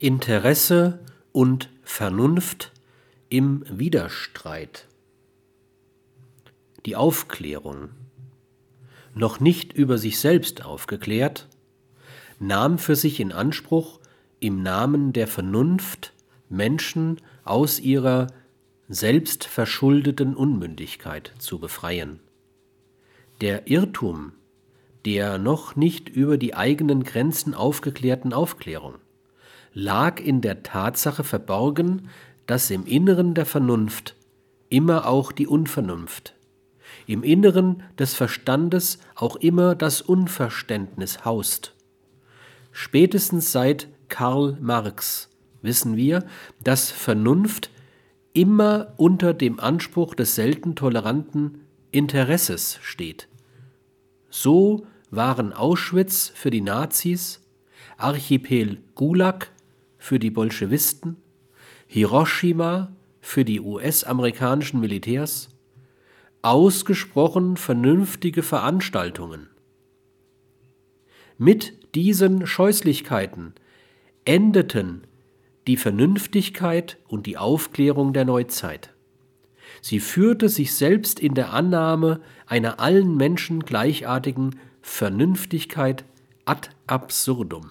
Interesse und Vernunft im Widerstreit. Die Aufklärung, noch nicht über sich selbst aufgeklärt, nahm für sich in Anspruch, im Namen der Vernunft Menschen aus ihrer selbstverschuldeten Unmündigkeit zu befreien. Der Irrtum der noch nicht über die eigenen Grenzen aufgeklärten Aufklärung lag in der Tatsache verborgen, dass im Inneren der Vernunft immer auch die Unvernunft, im Inneren des Verstandes auch immer das Unverständnis haust. Spätestens seit Karl Marx wissen wir, dass Vernunft immer unter dem Anspruch des selten toleranten Interesses steht. So waren Auschwitz für die Nazis, Archipel Gulag für die Bolschewisten, Hiroshima für die US-amerikanischen Militärs ausgesprochen vernünftige Veranstaltungen. Mit diesen Scheußlichkeiten endeten die Vernünftigkeit und die Aufklärung der Neuzeit. Sie führte sich selbst in der Annahme einer allen Menschen gleichartigen Vernünftigkeit ad absurdum.